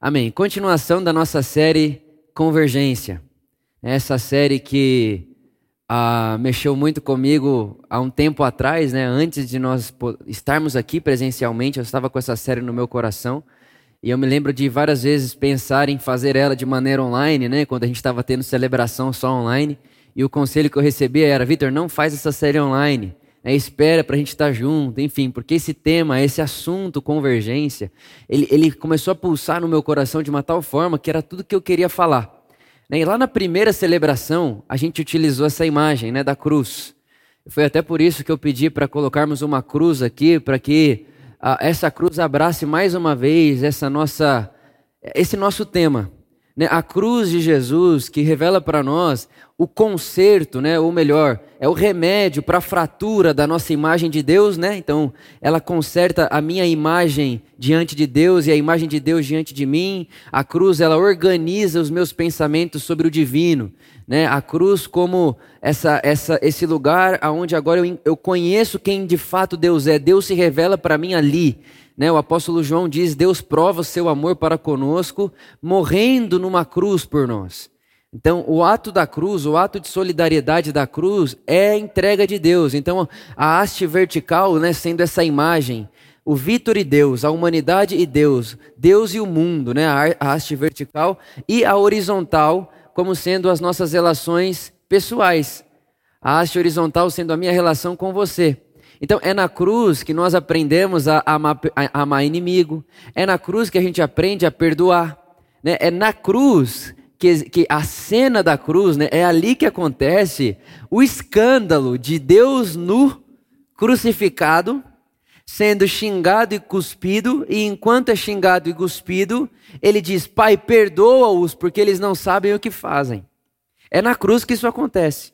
Amém. Continuação da nossa série Convergência. Essa série que ah, mexeu muito comigo há um tempo atrás, né? Antes de nós estarmos aqui presencialmente, eu estava com essa série no meu coração. E eu me lembro de várias vezes pensar em fazer ela de maneira online, né? Quando a gente estava tendo celebração só online. E o conselho que eu recebia era: Vitor, não faz essa série online é, espera para a gente estar tá junto, enfim, porque esse tema, esse assunto, convergência, ele, ele começou a pulsar no meu coração de uma tal forma que era tudo que eu queria falar. Né? E lá na primeira celebração, a gente utilizou essa imagem né, da cruz. Foi até por isso que eu pedi para colocarmos uma cruz aqui, para que a, essa cruz abrace mais uma vez essa nossa, esse nosso tema. Né? A cruz de Jesus que revela para nós o conserto, né? ou melhor, é o remédio para a fratura da nossa imagem de Deus, né? Então, ela conserta a minha imagem diante de Deus e a imagem de Deus diante de mim. A cruz, ela organiza os meus pensamentos sobre o divino, né? A cruz como essa, essa, esse lugar aonde agora eu, eu conheço quem de fato Deus é. Deus se revela para mim ali. Né, o apóstolo João diz: Deus prova o seu amor para conosco, morrendo numa cruz por nós. Então, o ato da cruz, o ato de solidariedade da cruz é a entrega de Deus. Então, a haste vertical, né, sendo essa imagem, o Vitor e Deus, a humanidade e Deus, Deus e o mundo, né, a haste vertical, e a horizontal, como sendo as nossas relações pessoais. A haste horizontal sendo a minha relação com você. Então, é na cruz que nós aprendemos a amar, a amar inimigo, é na cruz que a gente aprende a perdoar. Né? É na cruz que, que a cena da cruz, né, é ali que acontece o escândalo de Deus nu, crucificado, sendo xingado e cuspido, e enquanto é xingado e cuspido, ele diz: Pai, perdoa-os, porque eles não sabem o que fazem. É na cruz que isso acontece.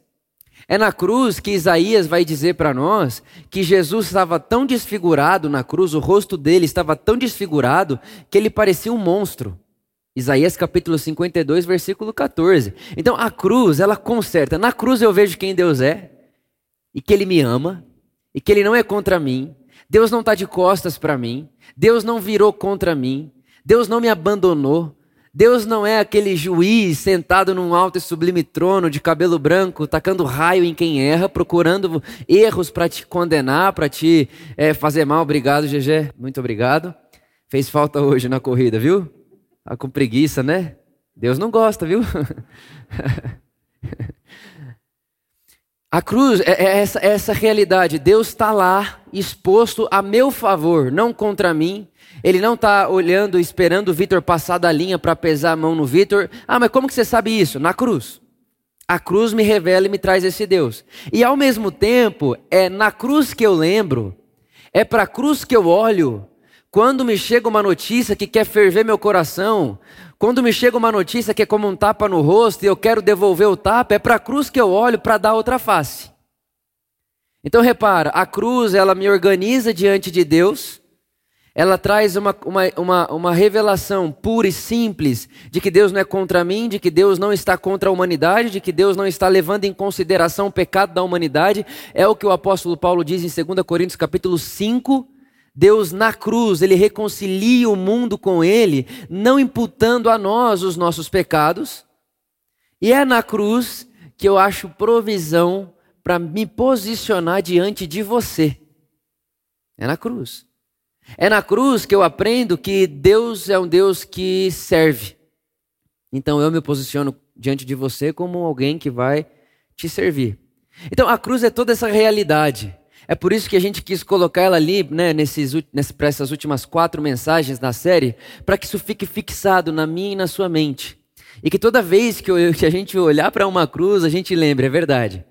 É na cruz que Isaías vai dizer para nós que Jesus estava tão desfigurado na cruz, o rosto dele estava tão desfigurado, que ele parecia um monstro. Isaías capítulo 52, versículo 14. Então a cruz, ela conserta. Na cruz eu vejo quem Deus é, e que Ele me ama, e que Ele não é contra mim. Deus não está de costas para mim. Deus não virou contra mim. Deus não me abandonou. Deus não é aquele juiz sentado num alto e sublime trono de cabelo branco, tacando raio em quem erra, procurando erros para te condenar, para te é, fazer mal. Obrigado, GG. Muito obrigado. Fez falta hoje na corrida, viu? Tá com preguiça, né? Deus não gosta, viu? A cruz é, é essa, é essa realidade. Deus está lá exposto a meu favor, não contra mim. Ele não está olhando, esperando o Vitor passar da linha para pesar a mão no Vitor. Ah, mas como que você sabe isso? Na cruz. A cruz me revela e me traz esse Deus. E ao mesmo tempo, é na cruz que eu lembro, é para a cruz que eu olho quando me chega uma notícia que quer ferver meu coração, quando me chega uma notícia que é como um tapa no rosto e eu quero devolver o tapa, é para a cruz que eu olho para dar outra face. Então repara, a cruz ela me organiza diante de Deus, ela traz uma, uma, uma, uma revelação pura e simples de que Deus não é contra mim, de que Deus não está contra a humanidade, de que Deus não está levando em consideração o pecado da humanidade. É o que o apóstolo Paulo diz em 2 Coríntios capítulo 5, Deus na cruz, ele reconcilia o mundo com ele, não imputando a nós os nossos pecados. E é na cruz que eu acho provisão para me posicionar diante de você. É na cruz. É na cruz que eu aprendo que Deus é um Deus que serve. Então eu me posiciono diante de você como alguém que vai te servir. Então a cruz é toda essa realidade. É por isso que a gente quis colocar ela ali, né, nesses, para essas últimas quatro mensagens da série, para que isso fique fixado na minha e na sua mente. E que toda vez que, eu, que a gente olhar para uma cruz, a gente lembre, é verdade.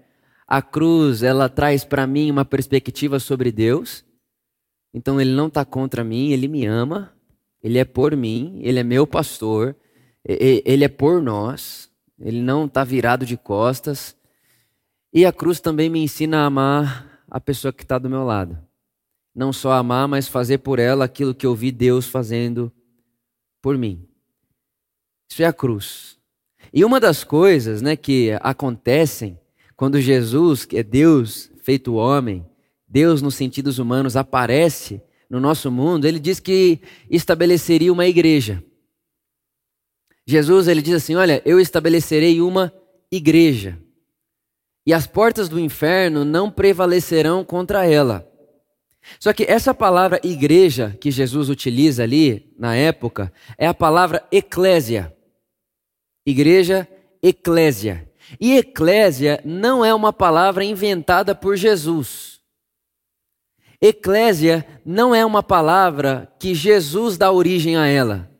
A cruz, ela traz para mim uma perspectiva sobre Deus. Então ele não está contra mim, ele me ama, ele é por mim, ele é meu pastor, ele é por nós, ele não está virado de costas. E a cruz também me ensina a amar a pessoa que está do meu lado. Não só amar, mas fazer por ela aquilo que eu vi Deus fazendo por mim. Isso é a cruz. E uma das coisas né, que acontecem quando Jesus, que é Deus feito homem, Deus nos sentidos humanos, aparece no nosso mundo, ele diz que estabeleceria uma igreja. Jesus ele diz assim: Olha, eu estabelecerei uma igreja, e as portas do inferno não prevalecerão contra ela. Só que essa palavra igreja que Jesus utiliza ali na época é a palavra eclésia. Igreja, eclésia. E eclésia não é uma palavra inventada por Jesus. Eclésia não é uma palavra que Jesus dá origem a ela.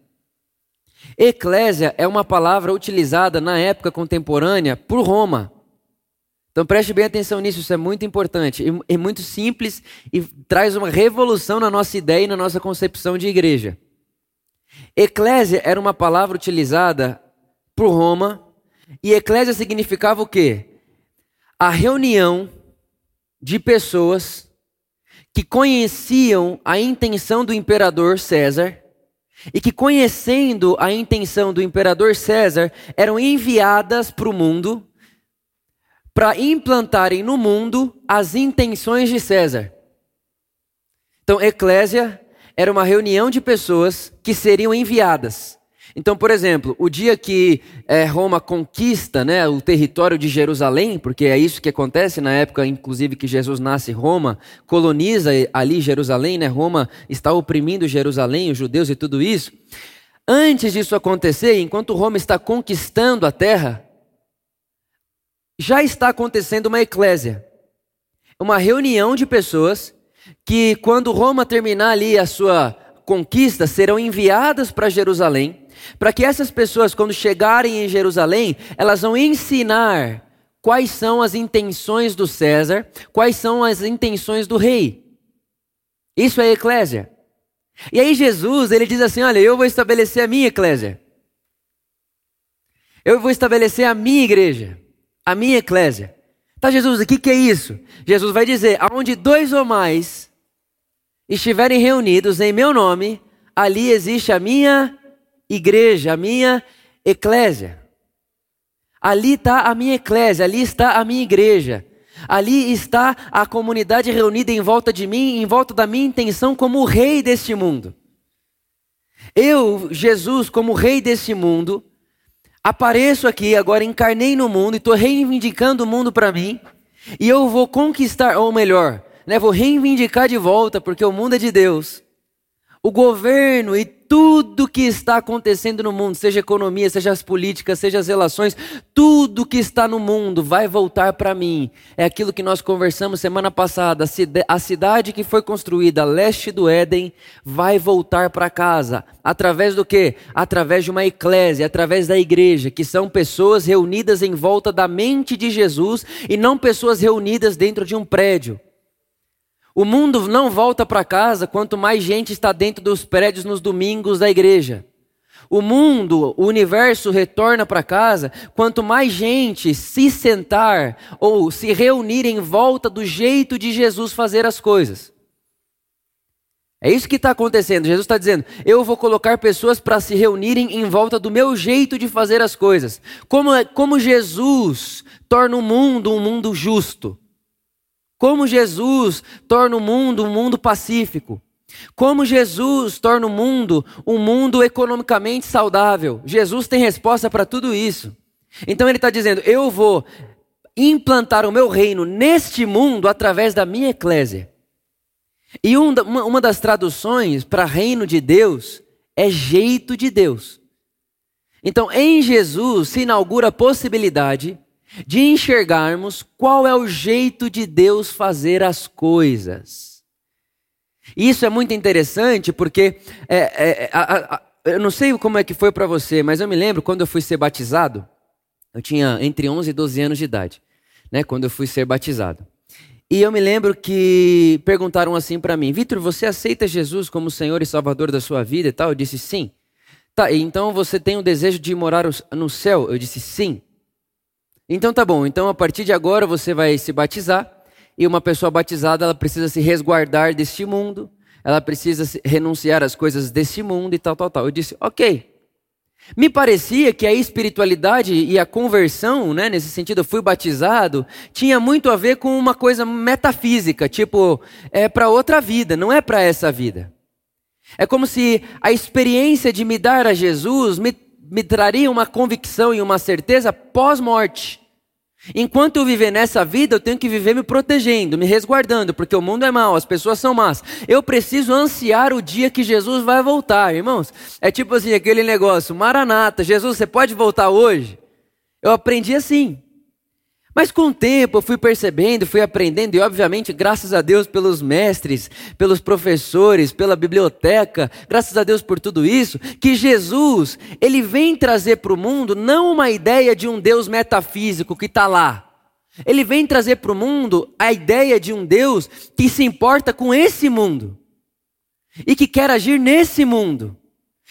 Eclésia é uma palavra utilizada na época contemporânea por Roma. Então preste bem atenção nisso, isso é muito importante. É muito simples e traz uma revolução na nossa ideia e na nossa concepção de igreja. Eclésia era uma palavra utilizada por Roma e eclésia significava o quê? A reunião de pessoas que conheciam a intenção do imperador César e que, conhecendo a intenção do imperador César, eram enviadas para o mundo para implantarem no mundo as intenções de César. Então, eclésia era uma reunião de pessoas que seriam enviadas então, por exemplo, o dia que é, Roma conquista né, o território de Jerusalém, porque é isso que acontece na época, inclusive, que Jesus nasce, Roma coloniza ali Jerusalém, né? Roma está oprimindo Jerusalém, os judeus e tudo isso. Antes disso acontecer, enquanto Roma está conquistando a terra, já está acontecendo uma eclésia, uma reunião de pessoas que, quando Roma terminar ali a sua conquista, serão enviadas para Jerusalém para que essas pessoas, quando chegarem em Jerusalém, elas vão ensinar quais são as intenções do César, quais são as intenções do rei. Isso é eclésia. E aí Jesus, ele diz assim: "Olha, eu vou estabelecer a minha eclésia. Eu vou estabelecer a minha igreja, a minha eclésia." Tá Jesus, o que que é isso? Jesus vai dizer: "Aonde dois ou mais estiverem reunidos em meu nome, ali existe a minha igreja, a minha eclésia. Ali está a minha eclésia, ali está a minha igreja. Ali está a comunidade reunida em volta de mim, em volta da minha intenção como rei deste mundo. Eu, Jesus, como rei deste mundo, apareço aqui, agora encarnei no mundo e estou reivindicando o mundo para mim. E eu vou conquistar, ou melhor, né, vou reivindicar de volta, porque o mundo é de Deus. O governo e tudo que está acontecendo no mundo, seja economia, seja as políticas, seja as relações, tudo que está no mundo vai voltar para mim. É aquilo que nós conversamos semana passada. A cidade que foi construída a leste do Éden vai voltar para casa. Através do quê? Através de uma eclésia, através da igreja, que são pessoas reunidas em volta da mente de Jesus e não pessoas reunidas dentro de um prédio. O mundo não volta para casa quanto mais gente está dentro dos prédios nos domingos da igreja. O mundo, o universo retorna para casa quanto mais gente se sentar ou se reunir em volta do jeito de Jesus fazer as coisas. É isso que está acontecendo. Jesus está dizendo: eu vou colocar pessoas para se reunirem em volta do meu jeito de fazer as coisas. Como, é, como Jesus torna o mundo um mundo justo. Como Jesus torna o mundo um mundo pacífico. Como Jesus torna o mundo um mundo economicamente saudável. Jesus tem resposta para tudo isso. Então ele está dizendo: eu vou implantar o meu reino neste mundo através da minha eclésia. E uma das traduções para reino de Deus é jeito de Deus. Então, em Jesus se inaugura a possibilidade de enxergarmos qual é o jeito de Deus fazer as coisas. Isso é muito interessante porque é, é, a, a, eu não sei como é que foi para você, mas eu me lembro quando eu fui ser batizado, eu tinha entre 11 e 12 anos de idade, né, quando eu fui ser batizado. E eu me lembro que perguntaram assim para mim, Vitor, você aceita Jesus como Senhor e Salvador da sua vida e tal? Eu disse sim. Tá, então você tem o desejo de morar no céu? Eu disse sim. Então tá bom, então a partir de agora você vai se batizar e uma pessoa batizada ela precisa se resguardar deste mundo, ela precisa renunciar às coisas deste mundo e tal, tal, tal. Eu disse, ok. Me parecia que a espiritualidade e a conversão, né, nesse sentido, eu fui batizado, tinha muito a ver com uma coisa metafísica, tipo, é para outra vida, não é para essa vida. É como se a experiência de me dar a Jesus me me traria uma convicção e uma certeza pós-morte. Enquanto eu viver nessa vida, eu tenho que viver me protegendo, me resguardando, porque o mundo é mau, as pessoas são más. Eu preciso ansiar o dia que Jesus vai voltar, irmãos. É tipo assim, aquele negócio, Maranata, Jesus, você pode voltar hoje? Eu aprendi assim. Mas com o tempo eu fui percebendo, fui aprendendo, e obviamente, graças a Deus pelos mestres, pelos professores, pela biblioteca, graças a Deus por tudo isso, que Jesus, ele vem trazer para o mundo não uma ideia de um Deus metafísico que está lá. Ele vem trazer para o mundo a ideia de um Deus que se importa com esse mundo e que quer agir nesse mundo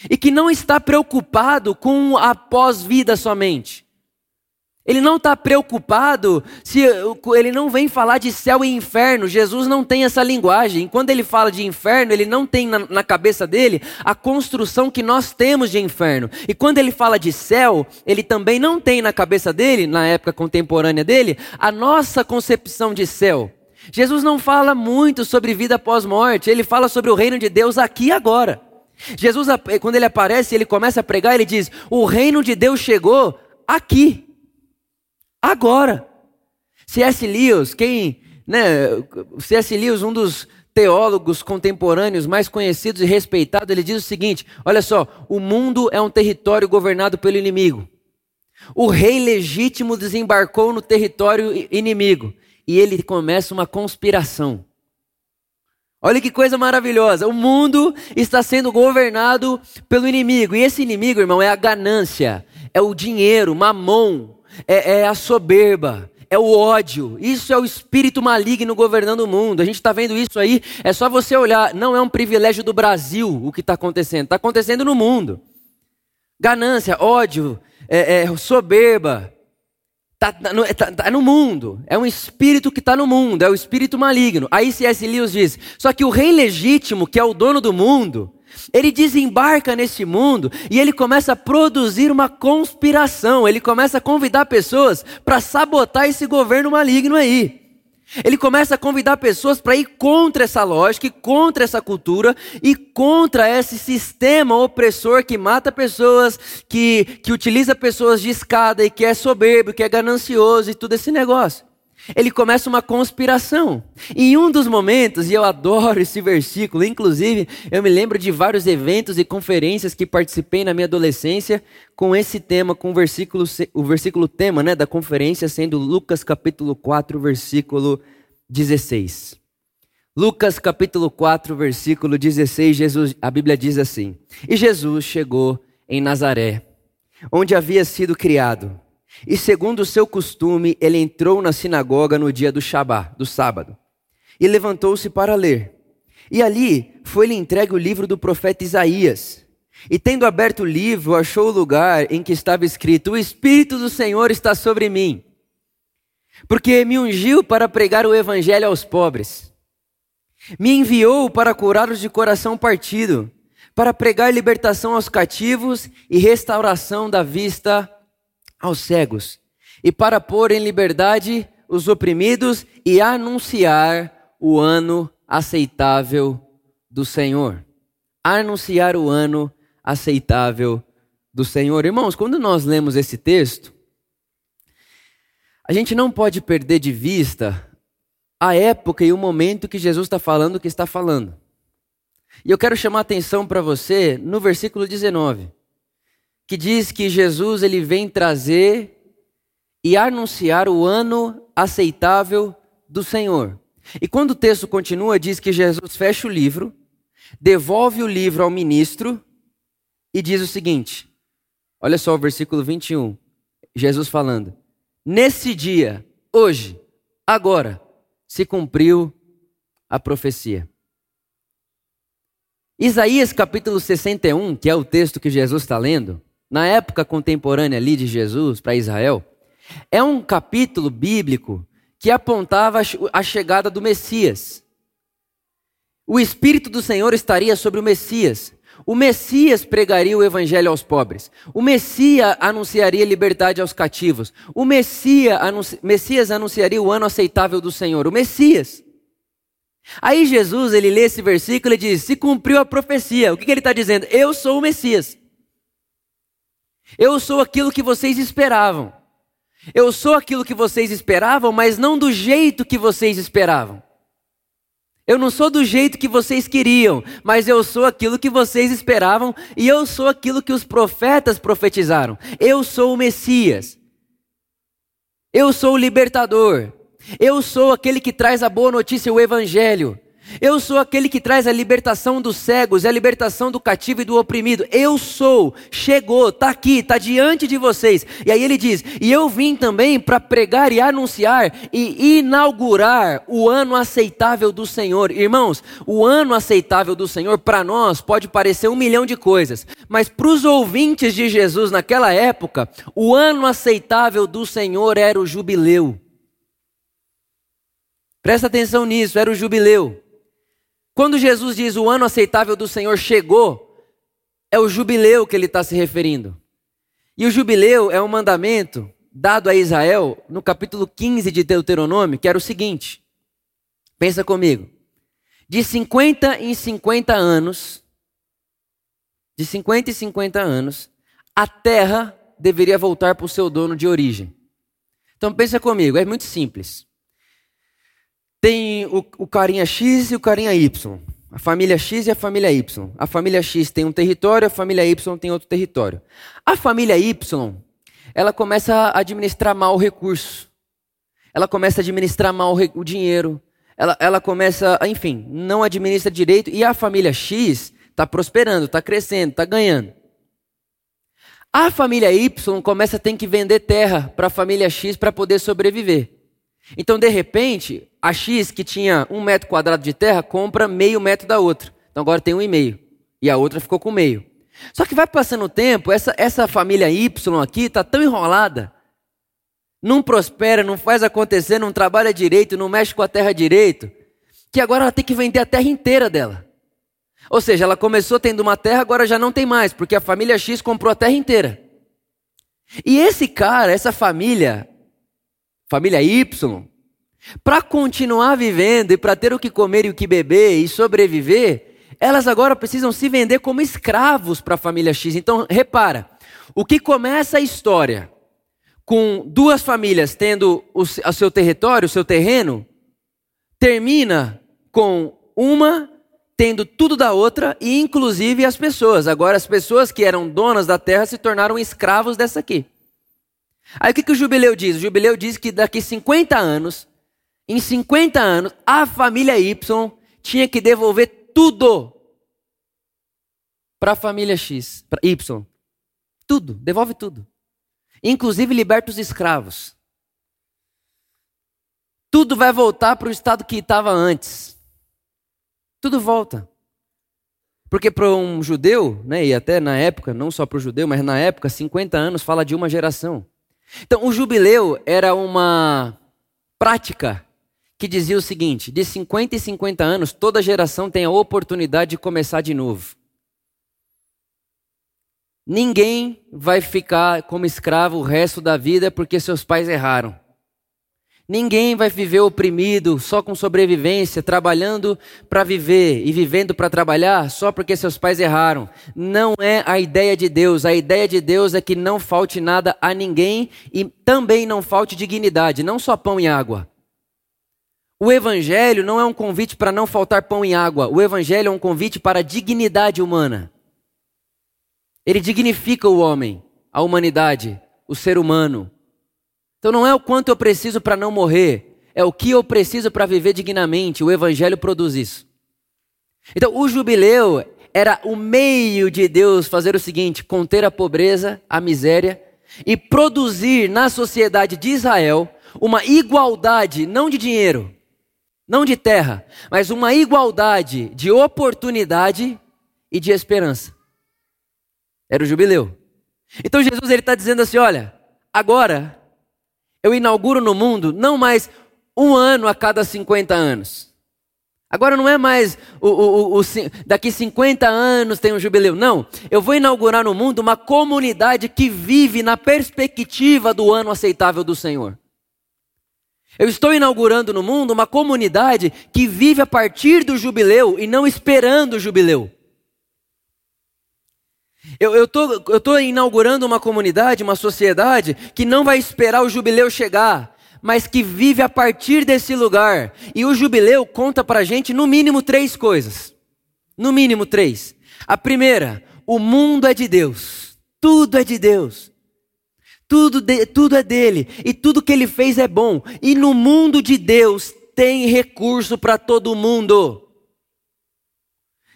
e que não está preocupado com a pós-vida somente. Ele não está preocupado se ele não vem falar de céu e inferno. Jesus não tem essa linguagem. Quando ele fala de inferno, ele não tem na, na, cabeça dele a construção que nós temos de inferno. E quando ele fala de céu, ele também não tem na cabeça dele, na época contemporânea dele, a nossa concepção de céu. Jesus não fala muito sobre vida pós-morte. Ele fala sobre o reino de Deus aqui e agora. Jesus, quando ele aparece, ele começa a pregar, ele diz: O reino de Deus chegou aqui. Agora. C.S. Lewis, quem, né, C.S. Lewis, um dos teólogos contemporâneos mais conhecidos e respeitados, ele diz o seguinte: olha só, o mundo é um território governado pelo inimigo. O rei legítimo desembarcou no território inimigo e ele começa uma conspiração. Olha que coisa maravilhosa. O mundo está sendo governado pelo inimigo. E esse inimigo, irmão, é a ganância, é o dinheiro, mamon, é, é a soberba, é o ódio. Isso é o espírito maligno governando o mundo. A gente está vendo isso aí. É só você olhar. Não é um privilégio do Brasil o que está acontecendo. Está acontecendo no mundo. Ganância, ódio, é, é, soberba. Está no, tá, tá no mundo. É um espírito que está no mundo. É o espírito maligno. Aí C.S. Lewis diz: só que o rei legítimo, que é o dono do mundo, ele desembarca nesse mundo e ele começa a produzir uma conspiração. Ele começa a convidar pessoas para sabotar esse governo maligno aí. Ele começa a convidar pessoas para ir contra essa lógica, contra essa cultura e contra esse sistema opressor que mata pessoas, que, que utiliza pessoas de escada e que é soberbo, que é ganancioso e tudo esse negócio ele começa uma conspiração. Em um dos momentos, e eu adoro esse versículo, inclusive eu me lembro de vários eventos e conferências que participei na minha adolescência com esse tema, com o versículo, o versículo tema né, da conferência sendo Lucas capítulo 4, versículo 16. Lucas capítulo 4, versículo 16, Jesus, a Bíblia diz assim: E Jesus chegou em Nazaré, onde havia sido criado e segundo o seu costume, ele entrou na sinagoga no dia do Shabá, do sábado, e levantou-se para ler. E ali foi-lhe entregue o livro do profeta Isaías. E tendo aberto o livro, achou o lugar em que estava escrito: O Espírito do Senhor está sobre mim, porque me ungiu para pregar o evangelho aos pobres. Me enviou para curar os de coração partido, para pregar libertação aos cativos e restauração da vista aos cegos, e para pôr em liberdade os oprimidos e anunciar o ano aceitável do Senhor. Anunciar o ano aceitável do Senhor. Irmãos, quando nós lemos esse texto, a gente não pode perder de vista a época e o momento que Jesus está falando o que está falando. E eu quero chamar a atenção para você no versículo 19 que diz que Jesus ele vem trazer e anunciar o ano aceitável do Senhor. E quando o texto continua, diz que Jesus fecha o livro, devolve o livro ao ministro e diz o seguinte: olha só o versículo 21, Jesus falando: Nesse dia, hoje, agora, se cumpriu a profecia. Isaías capítulo 61, que é o texto que Jesus está lendo, na época contemporânea ali de Jesus para Israel, é um capítulo bíblico que apontava a chegada do Messias. O Espírito do Senhor estaria sobre o Messias. O Messias pregaria o evangelho aos pobres. O Messias anunciaria liberdade aos cativos. O Messias, anunci... Messias anunciaria o ano aceitável do Senhor. O Messias. Aí Jesus, ele lê esse versículo e diz: se cumpriu a profecia. O que, que ele está dizendo? Eu sou o Messias. Eu sou aquilo que vocês esperavam. Eu sou aquilo que vocês esperavam, mas não do jeito que vocês esperavam. Eu não sou do jeito que vocês queriam, mas eu sou aquilo que vocês esperavam e eu sou aquilo que os profetas profetizaram. Eu sou o Messias. Eu sou o libertador. Eu sou aquele que traz a boa notícia, o Evangelho. Eu sou aquele que traz a libertação dos cegos, a libertação do cativo e do oprimido. Eu sou, chegou, está aqui, está diante de vocês. E aí ele diz: E eu vim também para pregar e anunciar e inaugurar o ano aceitável do Senhor. Irmãos, o ano aceitável do Senhor para nós pode parecer um milhão de coisas, mas para os ouvintes de Jesus naquela época, o ano aceitável do Senhor era o jubileu. Presta atenção nisso, era o jubileu. Quando Jesus diz o ano aceitável do Senhor chegou, é o jubileu que ele está se referindo. E o jubileu é um mandamento dado a Israel no capítulo 15 de Deuteronômio, que era o seguinte: pensa comigo. De 50 em 50 anos, de 50 em 50 anos, a terra deveria voltar para o seu dono de origem. Então pensa comigo, é muito simples. Tem o, o carinha X e o carinha Y. A família X e a família Y. A família X tem um território, a família Y tem outro território. A família Y, ela começa a administrar mal o recurso. Ela começa a administrar mal o dinheiro. Ela, ela começa, enfim, não administra direito. E a família X está prosperando, está crescendo, está ganhando. A família Y começa a ter que vender terra para a família X para poder sobreviver. Então, de repente, a X, que tinha um metro quadrado de terra, compra meio metro da outra. Então, agora tem um e meio. E a outra ficou com meio. Só que vai passando o tempo, essa, essa família Y aqui está tão enrolada. Não prospera, não faz acontecer, não trabalha direito, não mexe com a terra direito. Que agora ela tem que vender a terra inteira dela. Ou seja, ela começou tendo uma terra, agora já não tem mais, porque a família X comprou a terra inteira. E esse cara, essa família, família Y, para continuar vivendo e para ter o que comer e o que beber e sobreviver, elas agora precisam se vender como escravos para a família X. Então, repara, o que começa a história com duas famílias tendo o, o seu território, o seu terreno, termina com uma tendo tudo da outra e inclusive as pessoas. Agora as pessoas que eram donas da terra se tornaram escravos dessa aqui. Aí o que, que o jubileu diz? O jubileu diz que daqui 50 anos, em 50 anos, a família Y tinha que devolver tudo para a família X, para Y. Tudo, devolve tudo. Inclusive liberta os escravos. Tudo vai voltar para o estado que estava antes. Tudo volta. Porque para um judeu, né, e até na época, não só para o judeu, mas na época, 50 anos fala de uma geração. Então, o jubileu era uma prática que dizia o seguinte: de 50 em 50 anos, toda geração tem a oportunidade de começar de novo. Ninguém vai ficar como escravo o resto da vida porque seus pais erraram. Ninguém vai viver oprimido, só com sobrevivência, trabalhando para viver e vivendo para trabalhar só porque seus pais erraram. Não é a ideia de Deus. A ideia de Deus é que não falte nada a ninguém e também não falte dignidade, não só pão e água. O Evangelho não é um convite para não faltar pão e água. O Evangelho é um convite para a dignidade humana. Ele dignifica o homem, a humanidade, o ser humano. Então não é o quanto eu preciso para não morrer, é o que eu preciso para viver dignamente. O Evangelho produz isso. Então o jubileu era o meio de Deus fazer o seguinte: conter a pobreza, a miséria e produzir na sociedade de Israel uma igualdade, não de dinheiro, não de terra, mas uma igualdade de oportunidade e de esperança. Era o jubileu. Então Jesus ele está dizendo assim: olha, agora eu inauguro no mundo não mais um ano a cada 50 anos. Agora não é mais o, o, o, o, daqui 50 anos tem um jubileu. Não. Eu vou inaugurar no mundo uma comunidade que vive na perspectiva do ano aceitável do Senhor. Eu estou inaugurando no mundo uma comunidade que vive a partir do jubileu e não esperando o jubileu. Eu, tô, eu inaugurando uma comunidade, uma sociedade que não vai esperar o jubileu chegar, mas que vive a partir desse lugar. E o jubileu conta pra gente no mínimo três coisas. No mínimo três. A primeira, o mundo é de Deus. Tudo é de Deus. Tudo, de, tudo é dele. E tudo que ele fez é bom. E no mundo de Deus tem recurso para todo mundo.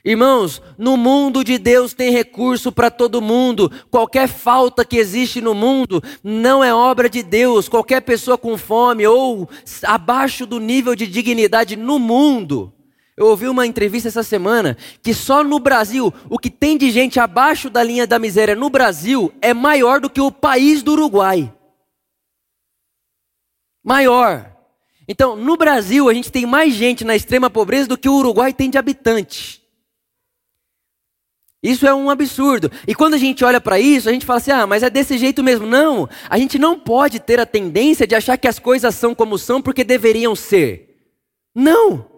Irmãos, no mundo de Deus tem recurso para todo mundo. Qualquer falta que existe no mundo não é obra de Deus. Qualquer pessoa com fome ou abaixo do nível de dignidade no mundo. Eu ouvi uma entrevista essa semana que só no Brasil, o que tem de gente abaixo da linha da miséria no Brasil é maior do que o país do Uruguai. Maior. Então, no Brasil, a gente tem mais gente na extrema pobreza do que o Uruguai tem de habitante. Isso é um absurdo. E quando a gente olha para isso, a gente fala assim: ah, mas é desse jeito mesmo. Não, a gente não pode ter a tendência de achar que as coisas são como são porque deveriam ser. Não.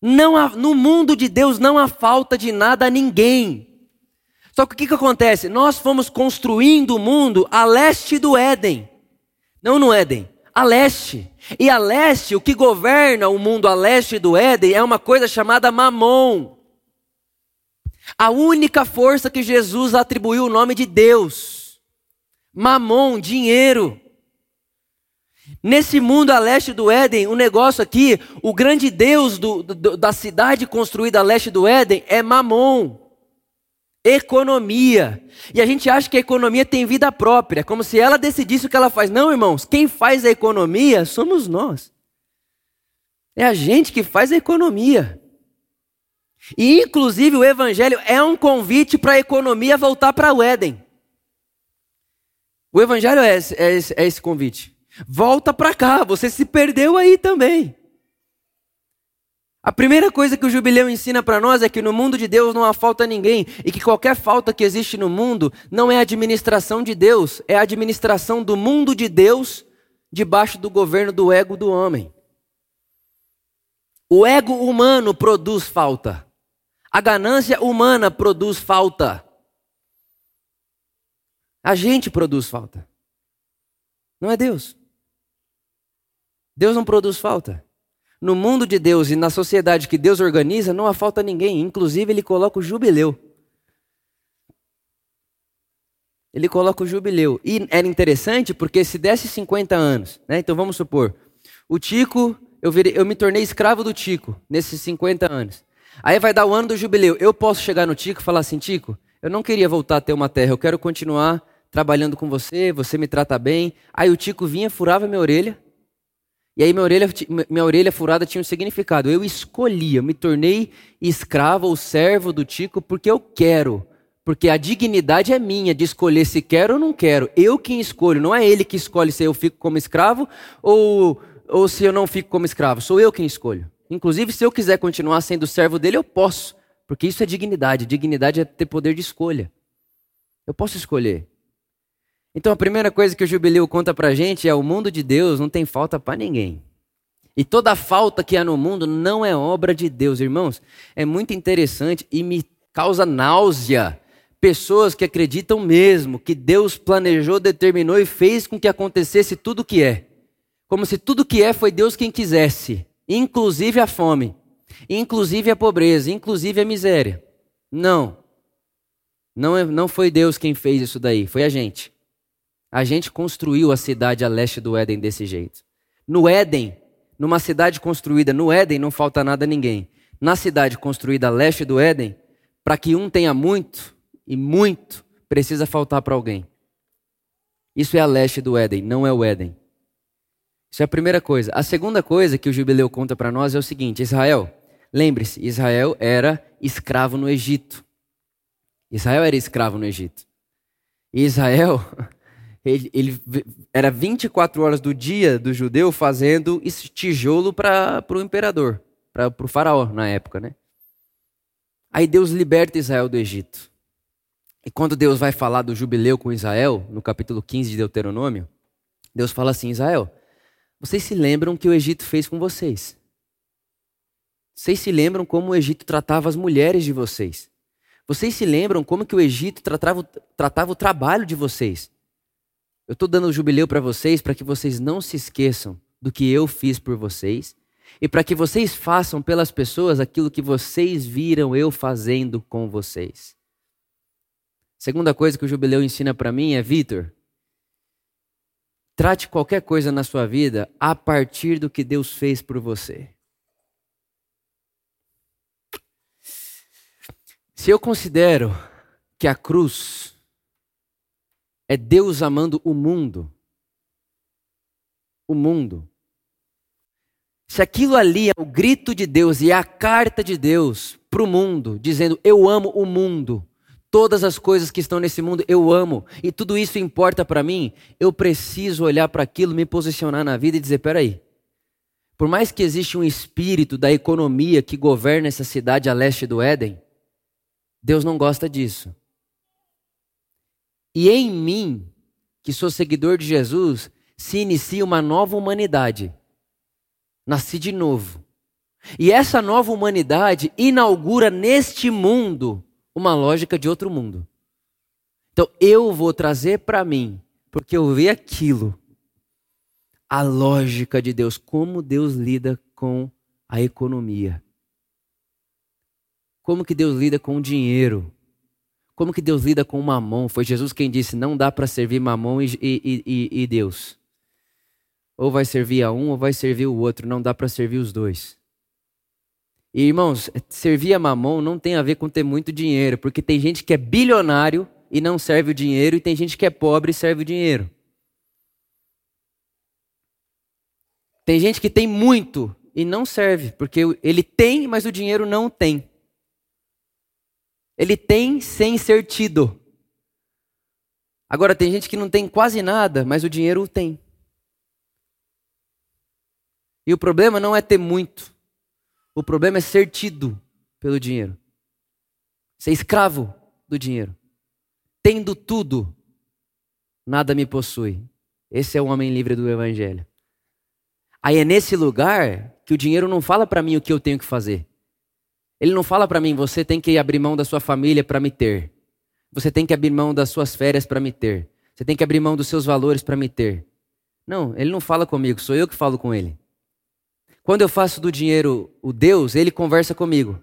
Não há, no mundo de Deus não há falta de nada a ninguém. Só que o que, que acontece? Nós fomos construindo o mundo a leste do Éden. Não no Éden, a leste. E a leste, o que governa o mundo a leste do Éden é uma coisa chamada Mamon. A única força que Jesus atribuiu o nome de Deus. Mamon, dinheiro. Nesse mundo a leste do Éden, o negócio aqui, o grande Deus do, do, da cidade construída a leste do Éden é Mamon. Economia. E a gente acha que a economia tem vida própria, como se ela decidisse o que ela faz. Não, irmãos, quem faz a economia somos nós. É a gente que faz a economia. E, inclusive, o Evangelho é um convite para a economia voltar para o Éden. O Evangelho é esse, é esse, é esse convite. Volta para cá, você se perdeu aí também. A primeira coisa que o jubileu ensina para nós é que no mundo de Deus não há falta ninguém e que qualquer falta que existe no mundo não é a administração de Deus, é a administração do mundo de Deus debaixo do governo do ego do homem. O ego humano produz falta. A ganância humana produz falta. A gente produz falta. Não é Deus. Deus não produz falta. No mundo de Deus e na sociedade que Deus organiza, não há falta a ninguém. Inclusive, ele coloca o jubileu. Ele coloca o jubileu. E era interessante porque se desse 50 anos, né? Então vamos supor, o Tico, eu, virei, eu me tornei escravo do Tico nesses 50 anos. Aí vai dar o ano do jubileu. Eu posso chegar no Tico e falar assim: Tico, eu não queria voltar a ter uma terra, eu quero continuar trabalhando com você, você me trata bem. Aí o Tico vinha, furava minha orelha. E aí minha orelha, minha orelha furada tinha um significado. Eu escolhi, eu me tornei escravo ou servo do Tico porque eu quero. Porque a dignidade é minha de escolher se quero ou não quero. Eu quem escolho, não é ele que escolhe se eu fico como escravo ou, ou se eu não fico como escravo. Sou eu quem escolho. Inclusive, se eu quiser continuar sendo servo dele, eu posso. Porque isso é dignidade. Dignidade é ter poder de escolha. Eu posso escolher. Então, a primeira coisa que o jubileu conta pra gente é: o mundo de Deus não tem falta para ninguém. E toda falta que há no mundo não é obra de Deus, irmãos. É muito interessante e me causa náusea. Pessoas que acreditam mesmo que Deus planejou, determinou e fez com que acontecesse tudo o que é. Como se tudo o que é foi Deus quem quisesse inclusive a fome, inclusive a pobreza, inclusive a miséria. Não. Não, é, não foi Deus quem fez isso daí, foi a gente. A gente construiu a cidade a leste do Éden desse jeito. No Éden, numa cidade construída no Éden, não falta nada a ninguém. Na cidade construída a leste do Éden, para que um tenha muito e muito, precisa faltar para alguém. Isso é a leste do Éden, não é o Éden. Isso é a primeira coisa. A segunda coisa que o jubileu conta para nós é o seguinte: Israel, lembre-se, Israel era escravo no Egito. Israel era escravo no Egito. E Israel, ele, ele era 24 horas do dia do judeu fazendo tijolo para o imperador, para o faraó na época, né? Aí Deus liberta Israel do Egito. E quando Deus vai falar do jubileu com Israel, no capítulo 15 de Deuteronômio, Deus fala assim: Israel, vocês se lembram que o Egito fez com vocês? Vocês se lembram como o Egito tratava as mulheres de vocês? Vocês se lembram como que o Egito tratava, tratava o trabalho de vocês? Eu estou dando o jubileu para vocês para que vocês não se esqueçam do que eu fiz por vocês e para que vocês façam pelas pessoas aquilo que vocês viram eu fazendo com vocês. Segunda coisa que o jubileu ensina para mim é, Vitor, trate qualquer coisa na sua vida a partir do que Deus fez por você. Se eu considero que a cruz é Deus amando o mundo, o mundo, se aquilo ali é o grito de Deus e é a carta de Deus para o mundo, dizendo: Eu amo o mundo, todas as coisas que estão nesse mundo eu amo, e tudo isso importa para mim, eu preciso olhar para aquilo, me posicionar na vida e dizer: Peraí, por mais que exista um espírito da economia que governa essa cidade a leste do Éden, Deus não gosta disso. E em mim, que sou seguidor de Jesus, se inicia uma nova humanidade Nasci de novo. E essa nova humanidade inaugura neste mundo uma lógica de outro mundo. Então eu vou trazer para mim, porque eu vi aquilo, a lógica de Deus, como Deus lida com a economia. Como que Deus lida com o dinheiro? Como que Deus lida com o mamão? Foi Jesus quem disse: não dá para servir mamão e, e, e, e Deus. Ou vai servir a um ou vai servir o outro, não dá para servir os dois. E irmãos, servir a mamão não tem a ver com ter muito dinheiro, porque tem gente que é bilionário e não serve o dinheiro, e tem gente que é pobre e serve o dinheiro. Tem gente que tem muito e não serve, porque ele tem, mas o dinheiro não tem. Ele tem sem ser tido. Agora, tem gente que não tem quase nada, mas o dinheiro tem. E o problema não é ter muito. O problema é ser tido pelo dinheiro. Ser escravo do dinheiro. Tendo tudo, nada me possui. Esse é o homem livre do evangelho. Aí é nesse lugar que o dinheiro não fala para mim o que eu tenho que fazer. Ele não fala para mim, você tem que abrir mão da sua família para me ter. Você tem que abrir mão das suas férias para me ter. Você tem que abrir mão dos seus valores para me ter. Não, ele não fala comigo, sou eu que falo com ele. Quando eu faço do dinheiro o Deus, ele conversa comigo.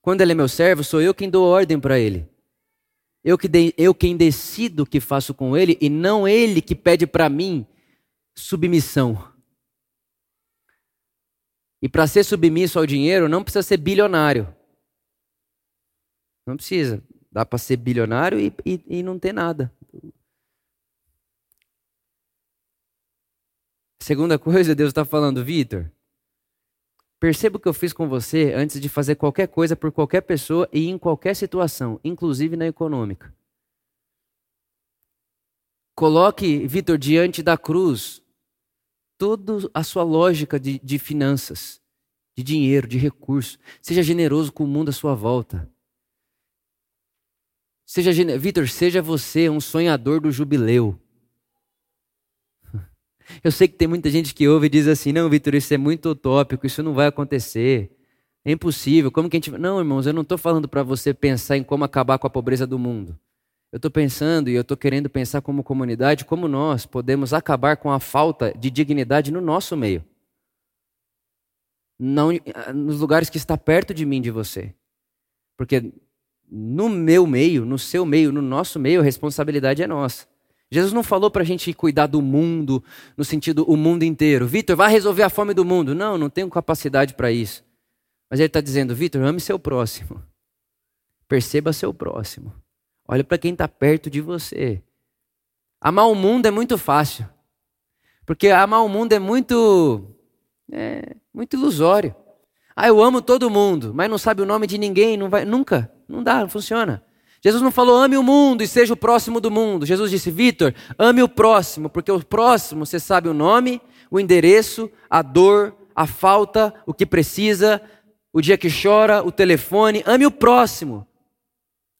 Quando ele é meu servo, sou eu quem dou ordem para ele. Eu, que de, eu quem decido o que faço com ele e não ele que pede para mim submissão. E para ser submisso ao dinheiro, não precisa ser bilionário. Não precisa. Dá para ser bilionário e, e, e não ter nada. Segunda coisa, Deus está falando, Vitor, Perceba o que eu fiz com você antes de fazer qualquer coisa por qualquer pessoa e em qualquer situação, inclusive na econômica. Coloque, Vitor, diante da cruz toda a sua lógica de, de finanças, de dinheiro, de recursos. Seja generoso com o mundo à sua volta. Seja, Vitor, seja você um sonhador do jubileu. Eu sei que tem muita gente que ouve e diz assim: não, Vitor, isso é muito utópico, isso não vai acontecer. É impossível. Como que a gente. Não, irmãos, eu não estou falando para você pensar em como acabar com a pobreza do mundo. Eu estou pensando e eu estou querendo pensar como comunidade como nós podemos acabar com a falta de dignidade no nosso meio. Não, nos lugares que está perto de mim, de você. Porque no meu meio, no seu meio, no nosso meio, a responsabilidade é nossa. Jesus não falou para a gente cuidar do mundo, no sentido o mundo inteiro. Vitor, vai resolver a fome do mundo. Não, não tenho capacidade para isso. Mas ele está dizendo, Vitor, ame seu próximo. Perceba seu próximo. Olha para quem está perto de você. Amar o mundo é muito fácil. Porque amar o mundo é muito. É, muito ilusório. Ah, eu amo todo mundo, mas não sabe o nome de ninguém, não vai, nunca, não dá, não funciona. Jesus não falou ame o mundo e seja o próximo do mundo. Jesus disse, Vitor, ame o próximo, porque o próximo você sabe o nome, o endereço, a dor, a falta, o que precisa, o dia que chora, o telefone. Ame o próximo.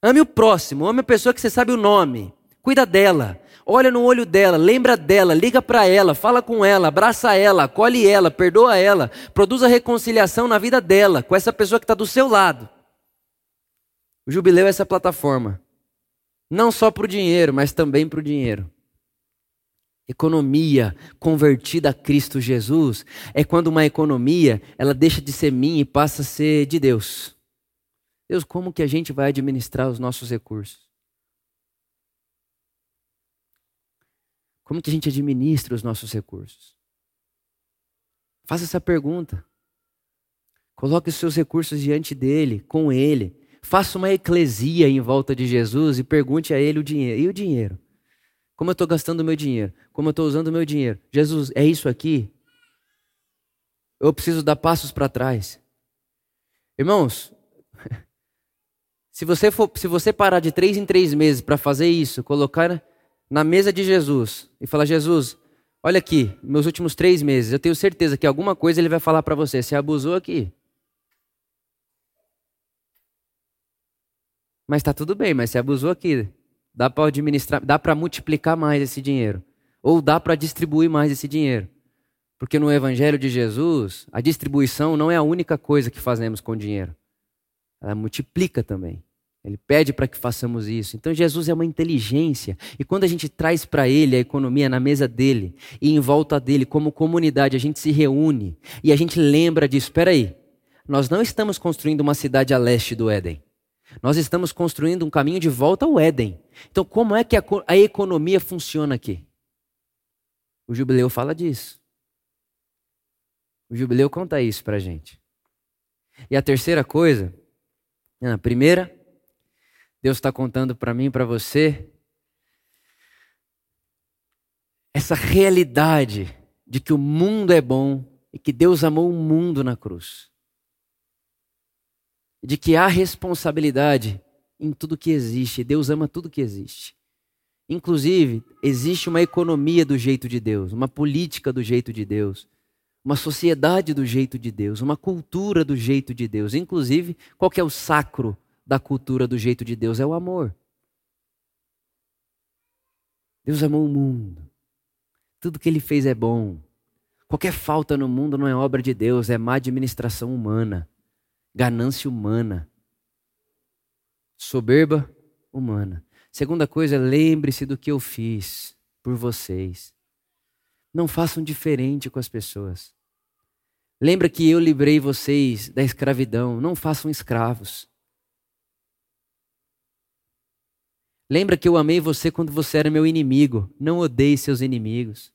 Ame o próximo, ame a pessoa que você sabe o nome. Cuida dela. Olha no olho dela, lembra dela, liga para ela, fala com ela, abraça ela, acolhe ela, perdoa ela, produza reconciliação na vida dela, com essa pessoa que está do seu lado. O jubileu é essa plataforma. Não só para o dinheiro, mas também para o dinheiro. Economia convertida a Cristo Jesus é quando uma economia ela deixa de ser minha e passa a ser de Deus. Deus, como que a gente vai administrar os nossos recursos? Como que a gente administra os nossos recursos? Faça essa pergunta. Coloque os seus recursos diante dele, com ele. Faça uma eclesia em volta de Jesus e pergunte a ele o dinheiro. E o dinheiro? Como eu estou gastando o meu dinheiro? Como eu estou usando o meu dinheiro? Jesus, é isso aqui? Eu preciso dar passos para trás. Irmãos, se você, for, se você parar de três em três meses para fazer isso, colocar na mesa de Jesus e falar: Jesus, olha aqui, meus últimos três meses, eu tenho certeza que alguma coisa ele vai falar para você. Você abusou aqui. Mas está tudo bem, mas você abusou aqui. Dá para administrar, dá para multiplicar mais esse dinheiro. Ou dá para distribuir mais esse dinheiro. Porque no Evangelho de Jesus, a distribuição não é a única coisa que fazemos com o dinheiro. Ela multiplica também. Ele pede para que façamos isso. Então Jesus é uma inteligência. E quando a gente traz para ele a economia na mesa dele e em volta dele, como comunidade, a gente se reúne e a gente lembra disso. Espera aí, nós não estamos construindo uma cidade a leste do Éden. Nós estamos construindo um caminho de volta ao Éden. Então, como é que a, a economia funciona aqui? O jubileu fala disso. O jubileu conta isso para a gente. E a terceira coisa, a primeira, Deus está contando para mim e para você essa realidade de que o mundo é bom e que Deus amou o mundo na cruz de que há responsabilidade em tudo que existe. Deus ama tudo que existe. Inclusive, existe uma economia do jeito de Deus, uma política do jeito de Deus, uma sociedade do jeito de Deus, uma cultura do jeito de Deus. Inclusive, qual que é o sacro da cultura do jeito de Deus? É o amor. Deus amou o mundo. Tudo que ele fez é bom. Qualquer falta no mundo não é obra de Deus, é má administração humana ganância humana, soberba humana. Segunda coisa, lembre-se do que eu fiz por vocês. Não façam diferente com as pessoas. Lembra que eu livrei vocês da escravidão. Não façam escravos. Lembra que eu amei você quando você era meu inimigo. Não odeie seus inimigos.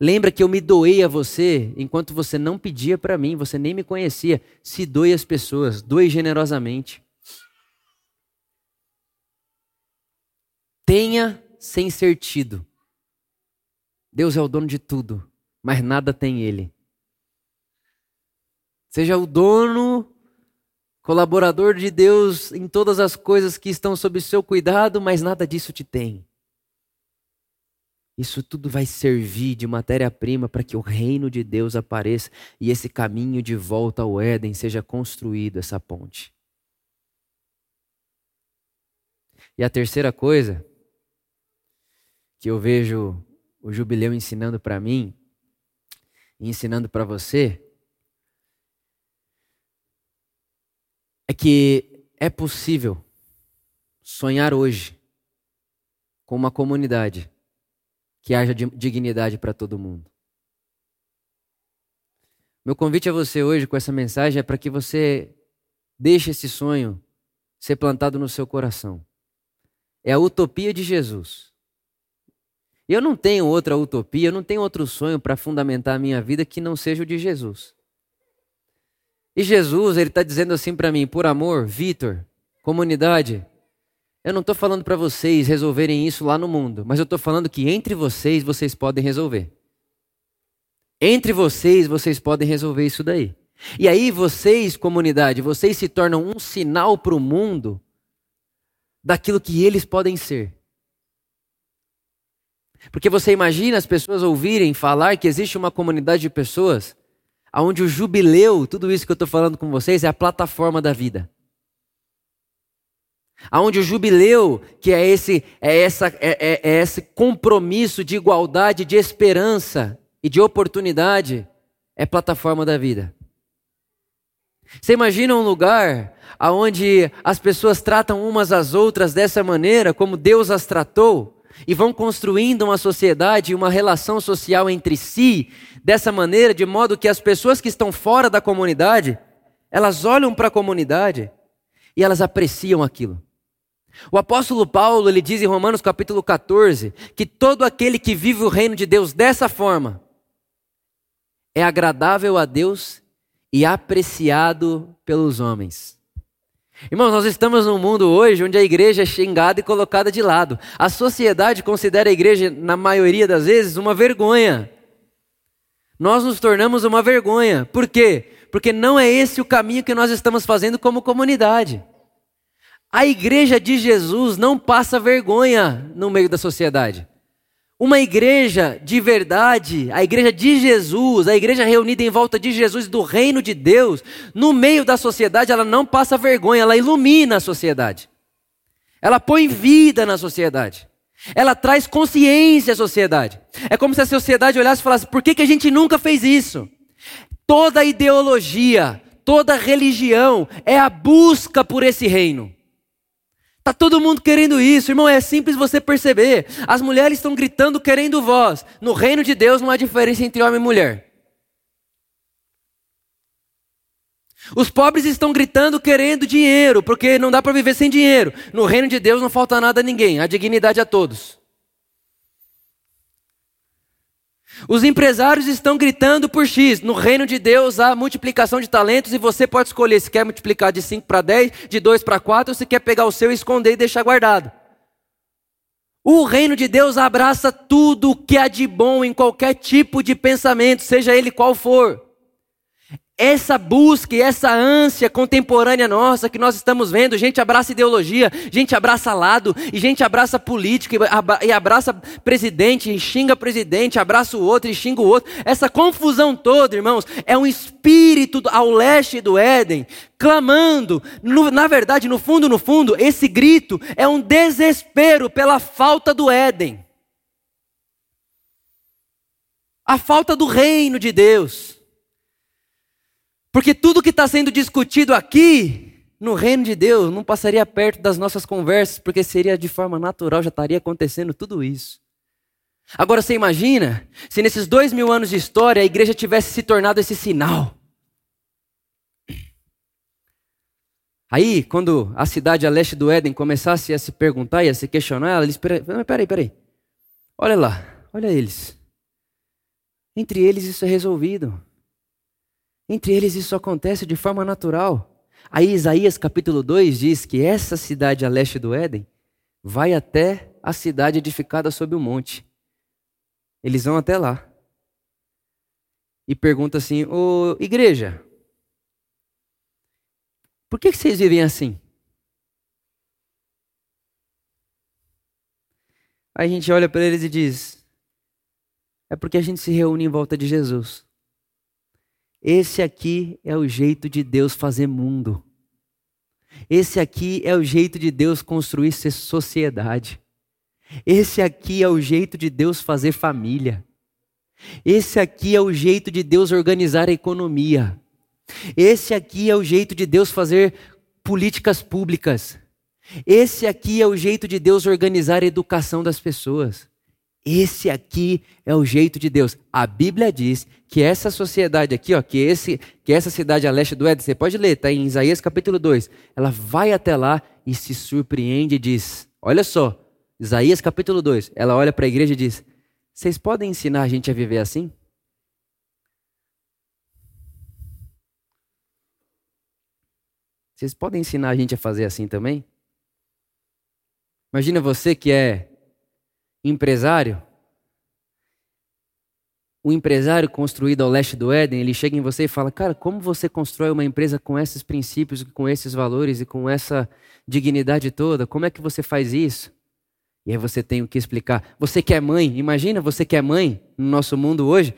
Lembra que eu me doei a você enquanto você não pedia para mim, você nem me conhecia. Se doe às pessoas, doe generosamente. Tenha sem ser tido. Deus é o dono de tudo, mas nada tem ele. Seja o dono, colaborador de Deus em todas as coisas que estão sob seu cuidado, mas nada disso te tem. Isso tudo vai servir de matéria-prima para que o reino de Deus apareça e esse caminho de volta ao Éden seja construído, essa ponte. E a terceira coisa que eu vejo o jubileu ensinando para mim e ensinando para você é que é possível sonhar hoje com uma comunidade que haja dignidade para todo mundo. Meu convite a você hoje com essa mensagem é para que você deixe esse sonho ser plantado no seu coração. É a utopia de Jesus. Eu não tenho outra utopia, eu não tenho outro sonho para fundamentar a minha vida que não seja o de Jesus. E Jesus, ele está dizendo assim para mim, por amor, Vitor, comunidade, eu não estou falando para vocês resolverem isso lá no mundo, mas eu estou falando que entre vocês vocês podem resolver. Entre vocês vocês podem resolver isso daí. E aí vocês, comunidade, vocês se tornam um sinal para o mundo daquilo que eles podem ser. Porque você imagina as pessoas ouvirem falar que existe uma comunidade de pessoas onde o jubileu, tudo isso que eu estou falando com vocês, é a plataforma da vida. Aonde o jubileu, que é esse, é, essa, é, é, é esse compromisso de igualdade, de esperança e de oportunidade, é plataforma da vida. Você imagina um lugar onde as pessoas tratam umas às outras dessa maneira, como Deus as tratou, e vão construindo uma sociedade, uma relação social entre si, dessa maneira, de modo que as pessoas que estão fora da comunidade, elas olham para a comunidade e elas apreciam aquilo. O apóstolo Paulo, ele diz em Romanos capítulo 14, que todo aquele que vive o reino de Deus dessa forma é agradável a Deus e apreciado pelos homens. Irmãos, nós estamos num mundo hoje onde a igreja é xingada e colocada de lado. A sociedade considera a igreja, na maioria das vezes, uma vergonha. Nós nos tornamos uma vergonha. Por quê? Porque não é esse o caminho que nós estamos fazendo como comunidade. A igreja de Jesus não passa vergonha no meio da sociedade. Uma igreja de verdade, a igreja de Jesus, a igreja reunida em volta de Jesus, do reino de Deus, no meio da sociedade, ela não passa vergonha, ela ilumina a sociedade. Ela põe vida na sociedade. Ela traz consciência à sociedade. É como se a sociedade olhasse e falasse: por que, que a gente nunca fez isso? Toda ideologia, toda religião é a busca por esse reino. Tá todo mundo querendo isso, irmão. É simples você perceber. As mulheres estão gritando querendo voz. No reino de Deus não há diferença entre homem e mulher. Os pobres estão gritando querendo dinheiro, porque não dá para viver sem dinheiro. No reino de Deus não falta nada a ninguém, a dignidade a todos. Os empresários estão gritando por X. No reino de Deus há multiplicação de talentos e você pode escolher se quer multiplicar de 5 para 10, de 2 para 4 ou se quer pegar o seu, esconder e deixar guardado. O reino de Deus abraça tudo o que há de bom em qualquer tipo de pensamento, seja ele qual for. Essa busca e essa ânsia contemporânea nossa que nós estamos vendo, gente abraça ideologia, gente abraça lado, e gente abraça política, e abraça presidente, e xinga presidente, abraça o outro e xinga o outro. Essa confusão toda, irmãos, é um espírito ao leste do Éden, clamando. No, na verdade, no fundo, no fundo, esse grito é um desespero pela falta do Éden. A falta do reino de Deus. Porque tudo que está sendo discutido aqui, no reino de Deus, não passaria perto das nossas conversas, porque seria de forma natural, já estaria acontecendo tudo isso. Agora você imagina se nesses dois mil anos de história a igreja tivesse se tornado esse sinal. Aí, quando a cidade a leste do Éden começasse a se perguntar e a se questionar, eles, peraí, peraí, olha lá, olha eles. Entre eles isso é resolvido. Entre eles isso acontece de forma natural. Aí Isaías capítulo 2 diz que essa cidade a leste do Éden vai até a cidade edificada sob o monte. Eles vão até lá. E pergunta assim: Ô igreja, por que vocês vivem assim? Aí a gente olha para eles e diz: É porque a gente se reúne em volta de Jesus. Esse aqui é o jeito de Deus fazer mundo. Esse aqui é o jeito de Deus construir sociedade. Esse aqui é o jeito de Deus fazer família. Esse aqui é o jeito de Deus organizar a economia. Esse aqui é o jeito de Deus fazer políticas públicas. Esse aqui é o jeito de Deus organizar a educação das pessoas. Esse aqui é o jeito de Deus. A Bíblia diz que essa sociedade aqui, ó, que, esse, que essa cidade a leste do Éden, você pode ler, está em Isaías capítulo 2. Ela vai até lá e se surpreende e diz: Olha só, Isaías capítulo 2. Ela olha para a igreja e diz: Vocês podem ensinar a gente a viver assim? Vocês podem ensinar a gente a fazer assim também? Imagina você que é empresário, o empresário construído ao leste do Éden, ele chega em você e fala: Cara, como você constrói uma empresa com esses princípios, com esses valores e com essa dignidade toda? Como é que você faz isso? E aí você tem o que explicar. Você que é mãe, imagina você que é mãe no nosso mundo hoje.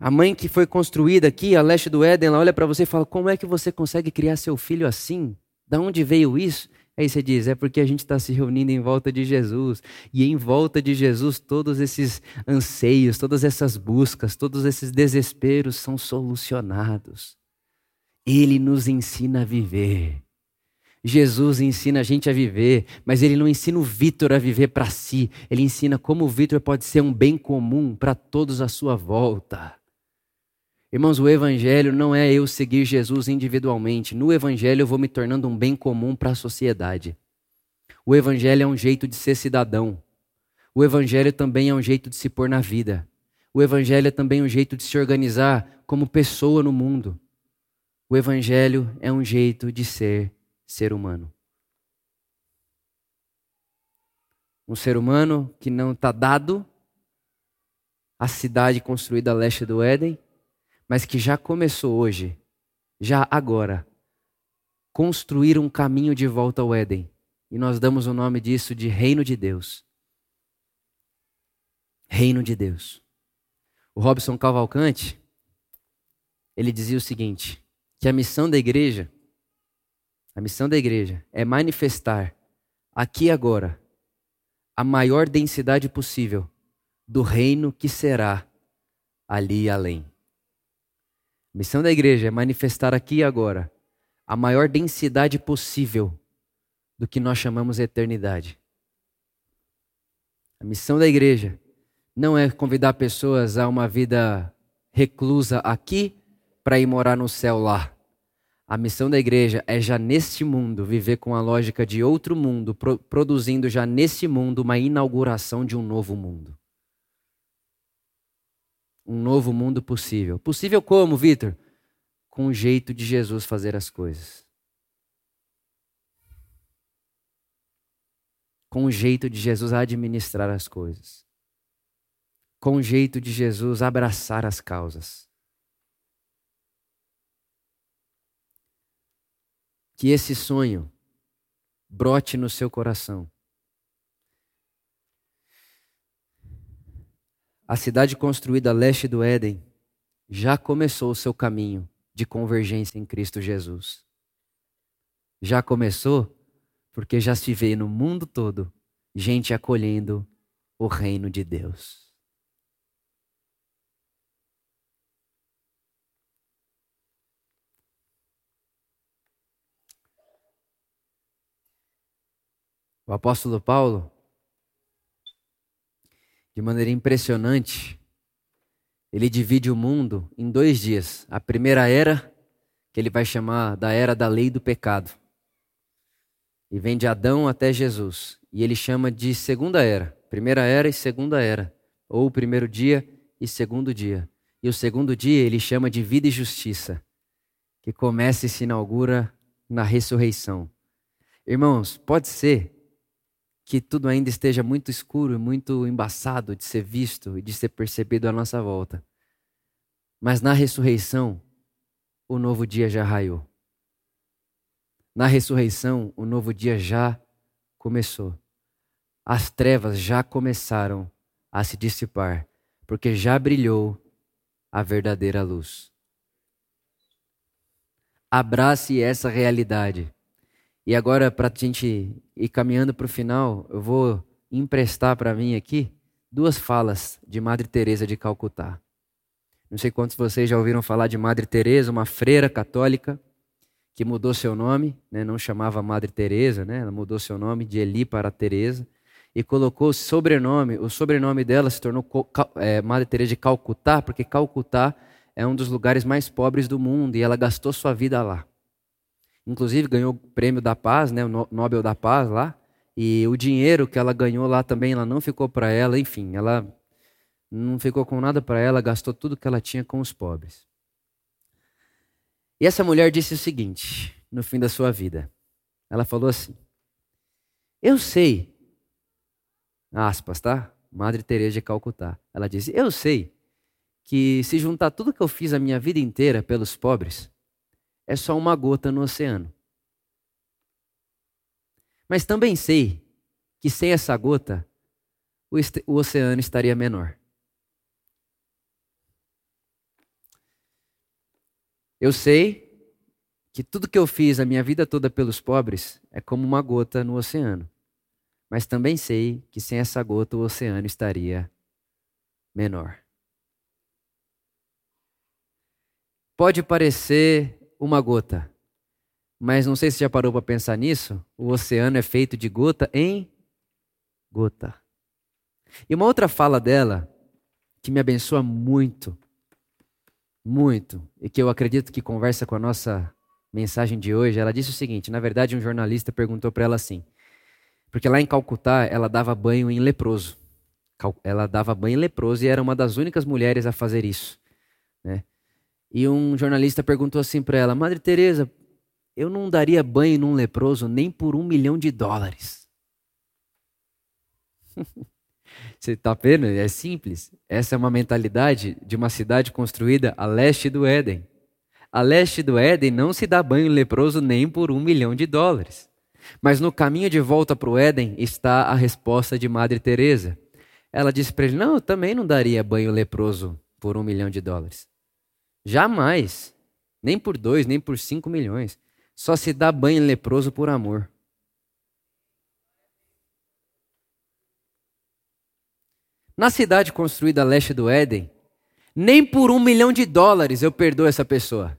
A mãe que foi construída aqui, a leste do Éden, ela olha para você e fala: Como é que você consegue criar seu filho assim? Da onde veio isso? Aí você diz, é porque a gente está se reunindo em volta de Jesus. E em volta de Jesus, todos esses anseios, todas essas buscas, todos esses desesperos são solucionados. Ele nos ensina a viver. Jesus ensina a gente a viver, mas ele não ensina o Vitor a viver para si. Ele ensina como o Vitor pode ser um bem comum para todos à sua volta. Irmãos, o Evangelho não é eu seguir Jesus individualmente. No Evangelho eu vou me tornando um bem comum para a sociedade. O Evangelho é um jeito de ser cidadão. O Evangelho também é um jeito de se pôr na vida. O Evangelho é também um jeito de se organizar como pessoa no mundo. O Evangelho é um jeito de ser ser humano. Um ser humano que não está dado à cidade construída a leste do Éden, mas que já começou hoje, já agora, construir um caminho de volta ao Éden. E nós damos o nome disso de Reino de Deus. Reino de Deus. O Robson Cavalcante, ele dizia o seguinte: que a missão da igreja a missão da igreja é manifestar aqui e agora a maior densidade possível do reino que será ali além. A missão da igreja é manifestar aqui e agora a maior densidade possível do que nós chamamos de eternidade. A missão da igreja não é convidar pessoas a uma vida reclusa aqui para ir morar no céu lá. A missão da igreja é já neste mundo viver com a lógica de outro mundo, pro, produzindo já neste mundo uma inauguração de um novo mundo. Um novo mundo possível. Possível como, Vitor? Com o jeito de Jesus fazer as coisas. Com o jeito de Jesus administrar as coisas. Com o jeito de Jesus abraçar as causas. que esse sonho brote no seu coração. A cidade construída a leste do Éden já começou o seu caminho de convergência em Cristo Jesus. Já começou porque já se vê no mundo todo gente acolhendo o reino de Deus. O apóstolo Paulo, de maneira impressionante, ele divide o mundo em dois dias. A primeira era, que ele vai chamar da era da lei do pecado. E vem de Adão até Jesus. E ele chama de segunda era. Primeira era e segunda era. Ou primeiro dia e segundo dia. E o segundo dia ele chama de vida e justiça, que começa e se inaugura na ressurreição. Irmãos, pode ser que tudo ainda esteja muito escuro e muito embaçado de ser visto e de ser percebido à nossa volta. Mas na ressurreição, o novo dia já raiou. Na ressurreição, o novo dia já começou. As trevas já começaram a se dissipar, porque já brilhou a verdadeira luz. Abrace essa realidade. E agora, para a gente ir caminhando para o final, eu vou emprestar para mim aqui duas falas de Madre Teresa de Calcutá. Não sei quantos de vocês já ouviram falar de Madre Teresa, uma freira católica que mudou seu nome, né? não chamava Madre Teresa, né? ela mudou seu nome de Eli para Teresa e colocou o sobrenome. O sobrenome dela se tornou é, Madre Teresa de Calcutá, porque Calcutá é um dos lugares mais pobres do mundo e ela gastou sua vida lá. Inclusive ganhou o prêmio da paz, né, o Nobel da Paz lá. E o dinheiro que ela ganhou lá também, ela não ficou para ela, enfim, ela não ficou com nada para ela, gastou tudo que ela tinha com os pobres. E essa mulher disse o seguinte, no fim da sua vida. Ela falou assim: Eu sei, aspas, tá? Madre Teresa de Calcutá. Ela disse: Eu sei que se juntar tudo que eu fiz a minha vida inteira pelos pobres, é só uma gota no oceano. Mas também sei que sem essa gota, o, o oceano estaria menor. Eu sei que tudo que eu fiz a minha vida toda pelos pobres é como uma gota no oceano. Mas também sei que sem essa gota o oceano estaria menor. Pode parecer uma gota. Mas não sei se já parou para pensar nisso. O oceano é feito de gota em gota. E uma outra fala dela que me abençoa muito, muito, e que eu acredito que conversa com a nossa mensagem de hoje, ela disse o seguinte: na verdade, um jornalista perguntou para ela assim, porque lá em Calcutá ela dava banho em leproso. Ela dava banho em leproso e era uma das únicas mulheres a fazer isso. Né? E um jornalista perguntou assim para ela: Madre Teresa, eu não daria banho num leproso nem por um milhão de dólares. Você está vendo? É simples. Essa é uma mentalidade de uma cidade construída a leste do Éden. A leste do Éden não se dá banho leproso nem por um milhão de dólares. Mas no caminho de volta para o Éden está a resposta de Madre Teresa. Ela disse para ele: Não, eu também não daria banho leproso por um milhão de dólares. Jamais. Nem por dois, nem por cinco milhões. Só se dá banho leproso por amor. Na cidade construída a leste do Éden, nem por um milhão de dólares eu perdoo essa pessoa.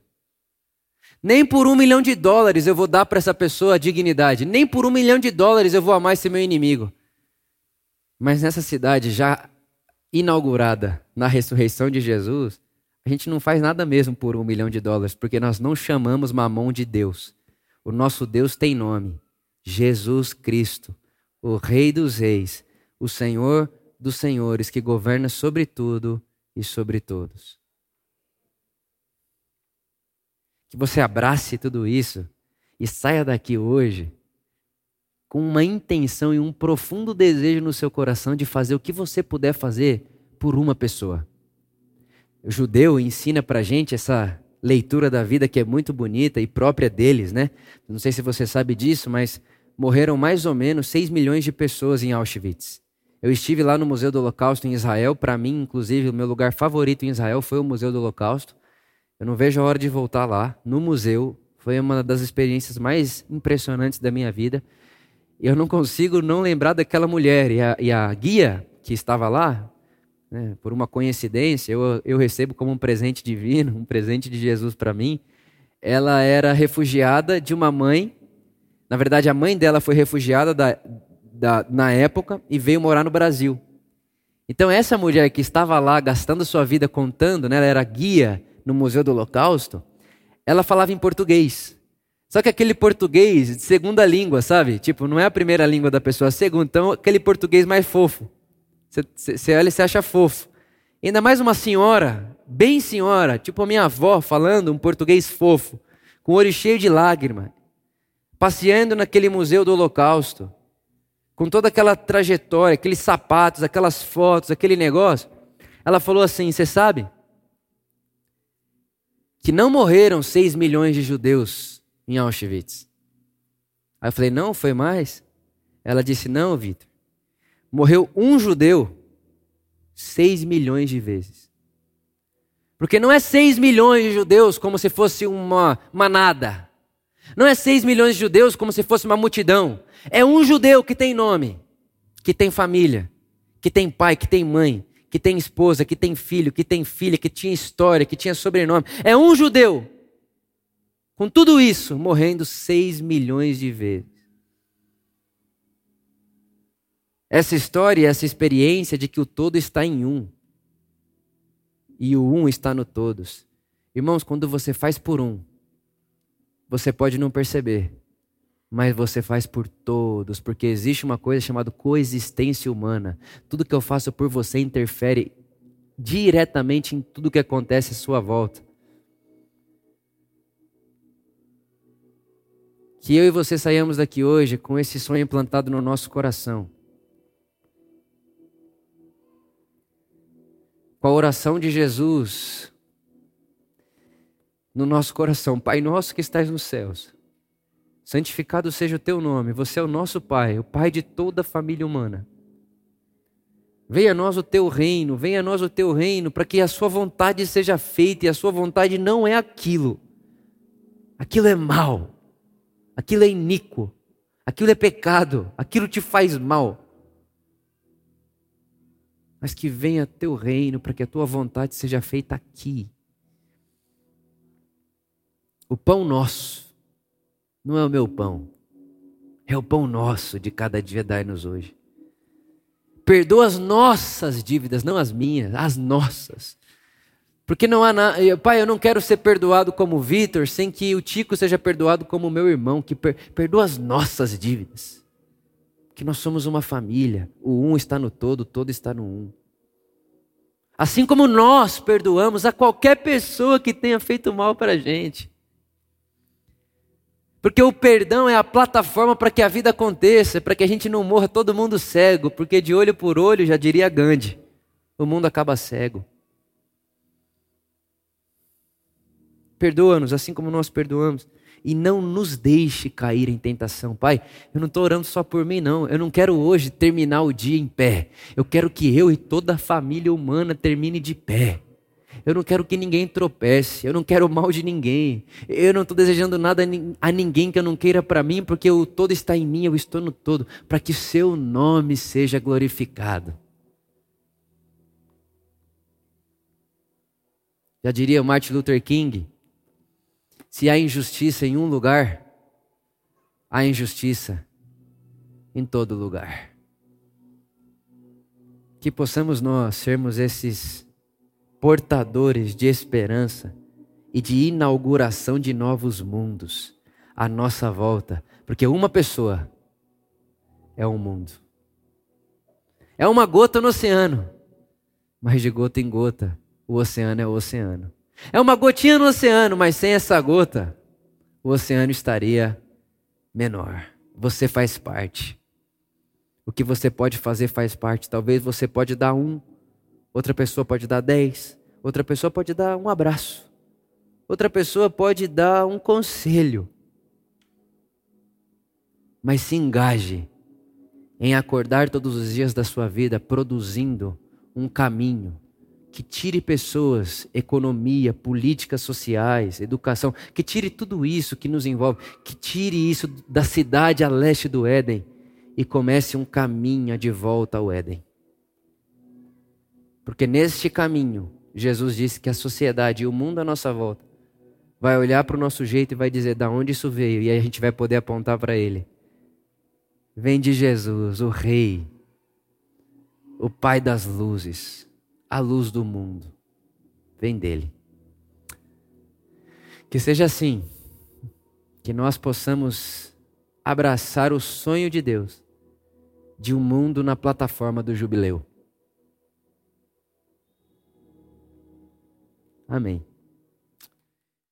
Nem por um milhão de dólares eu vou dar para essa pessoa a dignidade. Nem por um milhão de dólares eu vou amar esse meu inimigo. Mas nessa cidade já inaugurada na ressurreição de Jesus, a gente não faz nada mesmo por um milhão de dólares, porque nós não chamamos mamão de Deus. O nosso Deus tem nome: Jesus Cristo, o Rei dos Reis, o Senhor dos Senhores, que governa sobre tudo e sobre todos. Que você abrace tudo isso e saia daqui hoje com uma intenção e um profundo desejo no seu coração de fazer o que você puder fazer por uma pessoa judeu ensina para gente essa leitura da vida que é muito bonita e própria deles, né? Não sei se você sabe disso, mas morreram mais ou menos 6 milhões de pessoas em Auschwitz. Eu estive lá no Museu do Holocausto em Israel. Para mim, inclusive, o meu lugar favorito em Israel foi o Museu do Holocausto. Eu não vejo a hora de voltar lá, no museu. Foi uma das experiências mais impressionantes da minha vida. Eu não consigo não lembrar daquela mulher. E a, e a guia que estava lá, né, por uma coincidência, eu, eu recebo como um presente divino, um presente de Jesus para mim. Ela era refugiada de uma mãe. Na verdade, a mãe dela foi refugiada da, da, na época e veio morar no Brasil. Então, essa mulher que estava lá gastando sua vida contando, né, ela era guia no Museu do Holocausto, ela falava em português. Só que aquele português de segunda língua, sabe? Tipo, não é a primeira língua da pessoa, a segunda. Então, aquele português mais fofo. Você olha e você acha fofo. Ainda mais uma senhora, bem senhora, tipo a minha avó, falando um português fofo, com o olho cheio de lágrima, passeando naquele museu do Holocausto, com toda aquela trajetória, aqueles sapatos, aquelas fotos, aquele negócio. Ela falou assim: Você sabe que não morreram 6 milhões de judeus em Auschwitz? Aí eu falei: Não, foi mais? Ela disse: Não, Vitor morreu um judeu seis milhões de vezes. Porque não é seis milhões de judeus como se fosse uma manada. Não é seis milhões de judeus como se fosse uma multidão. É um judeu que tem nome, que tem família, que tem pai, que tem mãe, que tem esposa, que tem filho, que tem filha, que tinha história, que tinha sobrenome. É um judeu. Com tudo isso, morrendo seis milhões de vezes. Essa história, essa experiência de que o todo está em um. E o um está no todos. Irmãos, quando você faz por um, você pode não perceber, mas você faz por todos, porque existe uma coisa chamada coexistência humana. Tudo que eu faço por você interfere diretamente em tudo que acontece à sua volta. Que eu e você saiamos daqui hoje com esse sonho implantado no nosso coração. Com a oração de Jesus no nosso coração. Pai nosso que estás nos céus, santificado seja o teu nome. Você é o nosso Pai, o Pai de toda a família humana. Venha a nós o teu reino, venha a nós o teu reino, para que a sua vontade seja feita, e a sua vontade não é aquilo. Aquilo é mal, aquilo é iníquo, aquilo é pecado, aquilo te faz mal mas que venha teu reino para que a tua vontade seja feita aqui. O pão nosso não é o meu pão, é o pão nosso de cada dia dai-nos hoje. Perdoa as nossas dívidas, não as minhas, as nossas. Porque não há nada. Pai, eu não quero ser perdoado como Vitor sem que o Tico seja perdoado como meu irmão, que per... perdoa as nossas dívidas. Que nós somos uma família. O um está no todo, o todo está no um. Assim como nós perdoamos a qualquer pessoa que tenha feito mal para a gente. Porque o perdão é a plataforma para que a vida aconteça, para que a gente não morra todo mundo cego, porque de olho por olho, já diria Gandhi, o mundo acaba cego. Perdoa-nos assim como nós perdoamos. E não nos deixe cair em tentação. Pai, eu não estou orando só por mim, não. Eu não quero hoje terminar o dia em pé. Eu quero que eu e toda a família humana termine de pé. Eu não quero que ninguém tropece. Eu não quero mal de ninguém. Eu não estou desejando nada a ninguém que eu não queira para mim, porque o todo está em mim, eu estou no todo, para que seu nome seja glorificado. Já diria Martin Luther King: se há injustiça em um lugar, há injustiça em todo lugar. Que possamos nós sermos esses portadores de esperança e de inauguração de novos mundos à nossa volta, porque uma pessoa é um mundo. É uma gota no oceano, mas de gota em gota, o oceano é o oceano. É uma gotinha no oceano, mas sem essa gota, o oceano estaria menor. Você faz parte. O que você pode fazer faz parte. Talvez você pode dar um Outra pessoa pode dar dez. Outra pessoa pode dar um abraço. Outra pessoa pode dar um conselho. Mas se engaje em acordar todos os dias da sua vida produzindo um caminho que tire pessoas, economia, políticas sociais, educação, que tire tudo isso que nos envolve, que tire isso da cidade a leste do Éden e comece um caminho de volta ao Éden. Porque neste caminho, Jesus disse que a sociedade e o mundo à nossa volta vai olhar para o nosso jeito e vai dizer da onde isso veio, e aí a gente vai poder apontar para ele. Vem de Jesus, o Rei, o Pai das luzes, a luz do mundo. Vem dele. Que seja assim, que nós possamos abraçar o sonho de Deus de um mundo na plataforma do jubileu. Amém.